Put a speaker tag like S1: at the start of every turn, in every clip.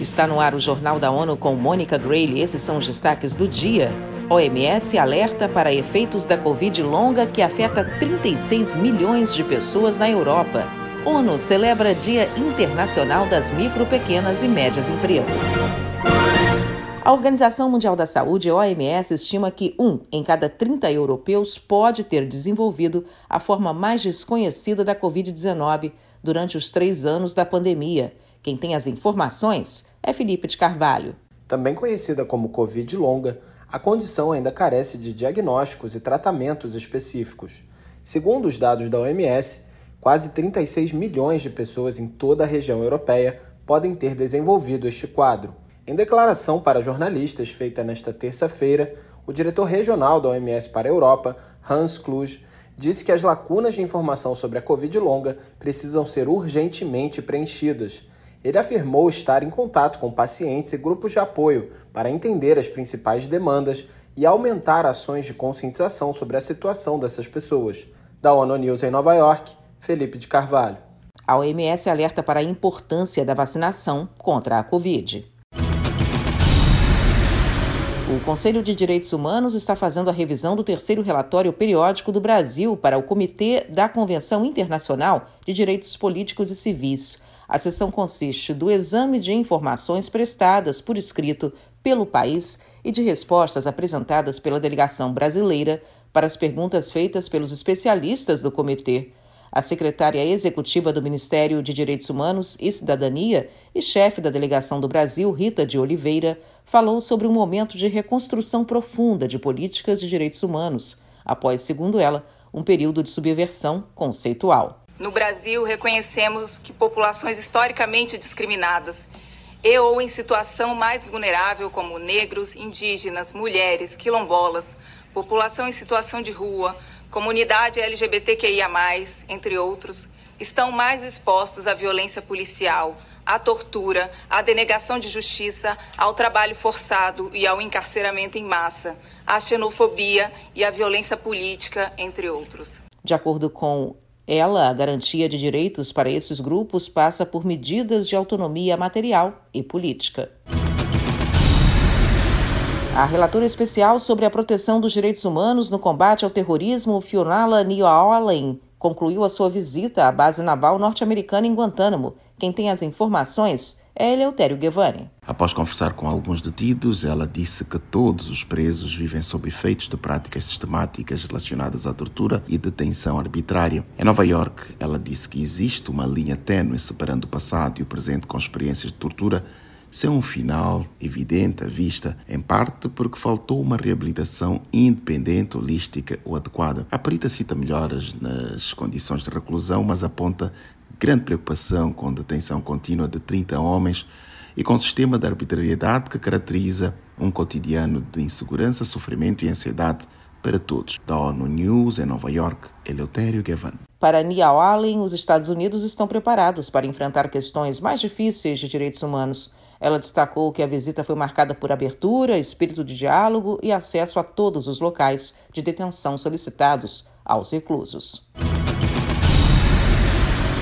S1: Está no ar o Jornal da ONU com Mônica Grayle. Esses são os destaques do dia. OMS alerta para efeitos da Covid longa que afeta 36 milhões de pessoas na Europa. ONU celebra Dia Internacional das Micro, Pequenas e Médias Empresas. A Organização Mundial da Saúde, OMS, estima que um em cada 30 europeus pode ter desenvolvido a forma mais desconhecida da Covid-19 durante os três anos da pandemia. Quem tem as informações é Felipe de Carvalho.
S2: Também conhecida como Covid longa, a condição ainda carece de diagnósticos e tratamentos específicos. Segundo os dados da OMS, quase 36 milhões de pessoas em toda a região europeia podem ter desenvolvido este quadro. Em declaração para jornalistas feita nesta terça-feira, o diretor regional da OMS para a Europa, Hans Kluge, disse que as lacunas de informação sobre a Covid longa precisam ser urgentemente preenchidas. Ele afirmou estar em contato com pacientes e grupos de apoio para entender as principais demandas e aumentar ações de conscientização sobre a situação dessas pessoas. Da ONU News em Nova York, Felipe de Carvalho.
S1: A OMS alerta para a importância da vacinação contra a Covid. O Conselho de Direitos Humanos está fazendo a revisão do terceiro relatório periódico do Brasil para o Comitê da Convenção Internacional de Direitos Políticos e Civis. A sessão consiste do exame de informações prestadas por escrito pelo país e de respostas apresentadas pela delegação brasileira para as perguntas feitas pelos especialistas do comitê a secretária executiva do Ministério de Direitos Humanos e Cidadania e chefe da delegação do Brasil, Rita de Oliveira, falou sobre um momento de reconstrução profunda de políticas de direitos humanos, após, segundo ela, um período de subversão conceitual.
S3: No Brasil, reconhecemos que populações historicamente discriminadas e ou em situação mais vulnerável, como negros, indígenas, mulheres, quilombolas, população em situação de rua, comunidade LGBTQIA, entre outros, estão mais expostos à violência policial, à tortura, à denegação de justiça, ao trabalho forçado e ao encarceramento em massa, à xenofobia e à violência política, entre outros.
S1: De acordo com ela, a garantia de direitos para esses grupos passa por medidas de autonomia material e política. A relatora especial sobre a proteção dos direitos humanos no combate ao terrorismo, Fionala Newallen, concluiu a sua visita à base naval norte-americana em Guantánamo. Quem tem as informações é Eleutério Guevani.
S4: Após conversar com alguns detidos, ela disse que todos os presos vivem sob efeitos de práticas sistemáticas relacionadas à tortura e detenção arbitrária. Em Nova York, ela disse que existe uma linha tênue separando o passado e o presente com experiências de tortura sem um final evidente à vista, em parte porque faltou uma reabilitação independente, holística ou adequada. A perita cita melhoras nas condições de reclusão, mas aponta grande preocupação com detenção contínua de 30 homens e com o sistema de arbitrariedade que caracteriza um cotidiano de insegurança, sofrimento e ansiedade para todos. Da ONU News em Nova York, Eleutério Gavan.
S1: Para Nia Allen, os Estados Unidos estão preparados para enfrentar questões mais difíceis de direitos humanos ela destacou que a visita foi marcada por abertura, espírito de diálogo e acesso a todos os locais de detenção solicitados aos reclusos.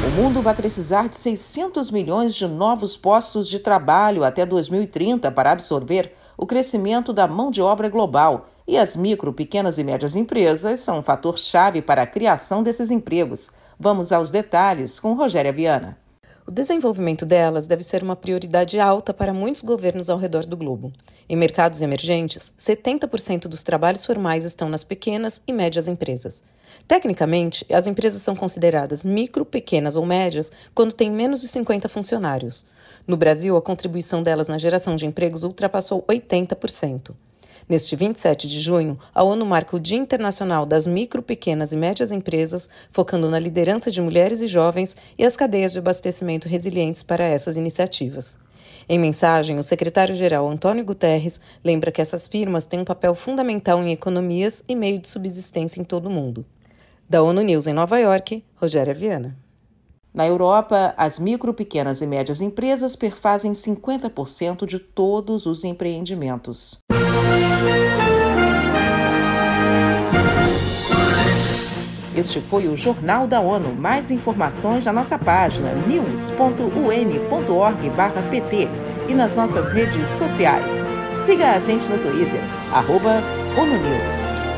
S1: O mundo vai precisar de 600 milhões de novos postos de trabalho até 2030 para absorver o crescimento da mão de obra global. E as micro, pequenas e médias empresas são um fator chave para a criação desses empregos. Vamos aos detalhes com Rogéria Viana.
S5: O desenvolvimento delas deve ser uma prioridade alta para muitos governos ao redor do globo. Em mercados emergentes, 70% dos trabalhos formais estão nas pequenas e médias empresas. Tecnicamente, as empresas são consideradas micro, pequenas ou médias quando têm menos de 50 funcionários. No Brasil, a contribuição delas na geração de empregos ultrapassou 80%. Neste 27 de junho, a ONU marca o Dia Internacional das Micro, Pequenas e Médias Empresas, focando na liderança de mulheres e jovens e as cadeias de abastecimento resilientes para essas iniciativas. Em mensagem, o secretário-geral Antônio Guterres lembra que essas firmas têm um papel fundamental em economias e meio de subsistência em todo o mundo. Da ONU News em Nova York, Rogéria Viana.
S1: Na Europa, as micro, pequenas e médias empresas perfazem 50% de todos os empreendimentos. Este foi o Jornal da ONU. Mais informações na nossa página news.un.org/pt e nas nossas redes sociais. Siga a gente no Twitter, arroba ONUNews.